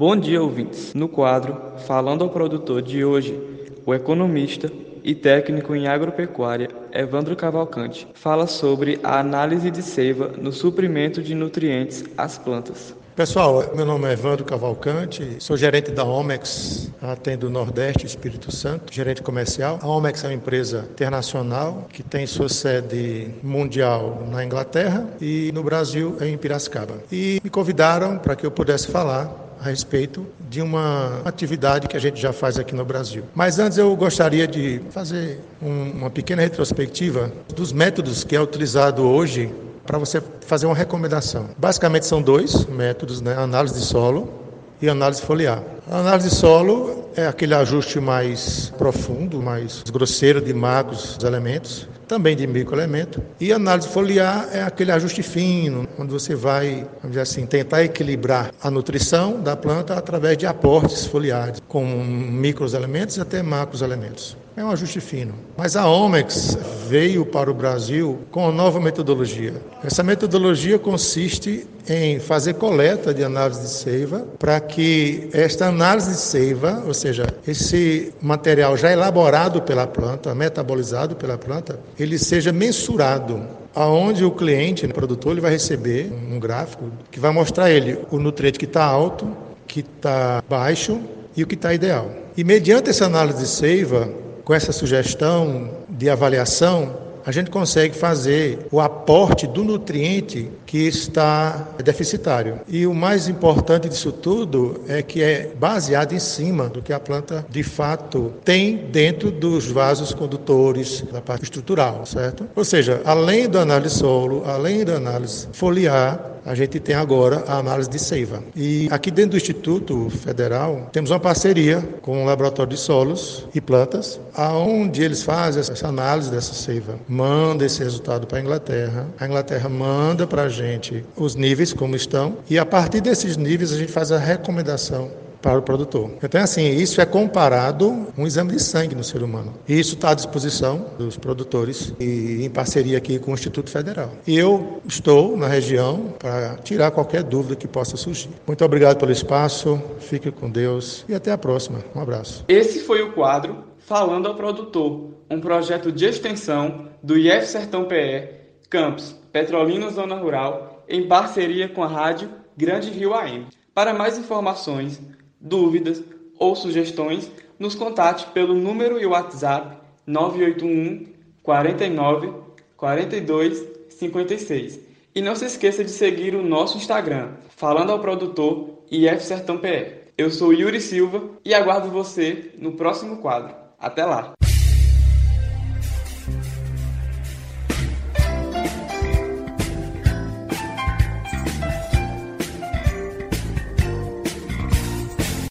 Bom dia, ouvintes. No quadro Falando ao Produtor de hoje, o economista e técnico em agropecuária Evandro Cavalcante fala sobre a análise de seiva no suprimento de nutrientes às plantas. Pessoal, meu nome é Evandro Cavalcante, sou gerente da Omex, atendo Nordeste Espírito Santo, gerente comercial. A Omex é uma empresa internacional que tem sua sede mundial na Inglaterra e no Brasil em Piracicaba. E me convidaram para que eu pudesse falar a respeito de uma atividade que a gente já faz aqui no Brasil. Mas antes eu gostaria de fazer um, uma pequena retrospectiva dos métodos que é utilizado hoje para você fazer uma recomendação. Basicamente são dois métodos, né? Análise de solo e análise foliar. A análise solo é aquele ajuste mais profundo, mais grosseiro de macros elementos, também de microelemento. E análise foliar é aquele ajuste fino, onde você vai, vamos dizer assim, tentar equilibrar a nutrição da planta através de aportes foliares, com micros elementos e até macros elementos. É um ajuste fino. Mas a Omex veio para o Brasil com uma nova metodologia. Essa metodologia consiste em fazer coleta de análise de seiva para que esta análise de seiva, ou seja, esse material já elaborado pela planta, metabolizado pela planta, ele seja mensurado aonde o cliente, o produtor, ele vai receber um gráfico que vai mostrar ele o nutriente que está alto, que está baixo e o que está ideal. E mediante essa análise de seiva, com essa sugestão de avaliação, a gente consegue fazer o aporte do nutriente que está deficitário. E o mais importante disso tudo é que é baseado em cima do que a planta de fato tem dentro dos vasos condutores da parte estrutural, certo? Ou seja, além da análise solo, além da análise foliar, a gente tem agora a análise de seiva. E aqui dentro do Instituto Federal temos uma parceria com o Laboratório de Solos e Plantas, aonde eles fazem essa análise dessa seiva, manda esse resultado para a Inglaterra, a Inglaterra manda para a gente os níveis como estão. E a partir desses níveis a gente faz a recomendação para o produtor. Então, assim, isso é comparado um exame de sangue no ser humano. E isso está à disposição dos produtores e em parceria aqui com o Instituto Federal. E eu estou na região para tirar qualquer dúvida que possa surgir. Muito obrigado pelo espaço, fique com Deus e até a próxima. Um abraço. Esse foi o quadro Falando ao Produtor, um projeto de extensão do IF Sertão PE, Campus Petrolina Zona Rural, em parceria com a rádio Grande Rio AM. Para mais informações, dúvidas ou sugestões, nos contate pelo número e WhatsApp 981 49 42 56. E não se esqueça de seguir o nosso Instagram, falando ao produtor IF Sertão PE. Eu sou Yuri Silva e aguardo você no próximo quadro. Até lá!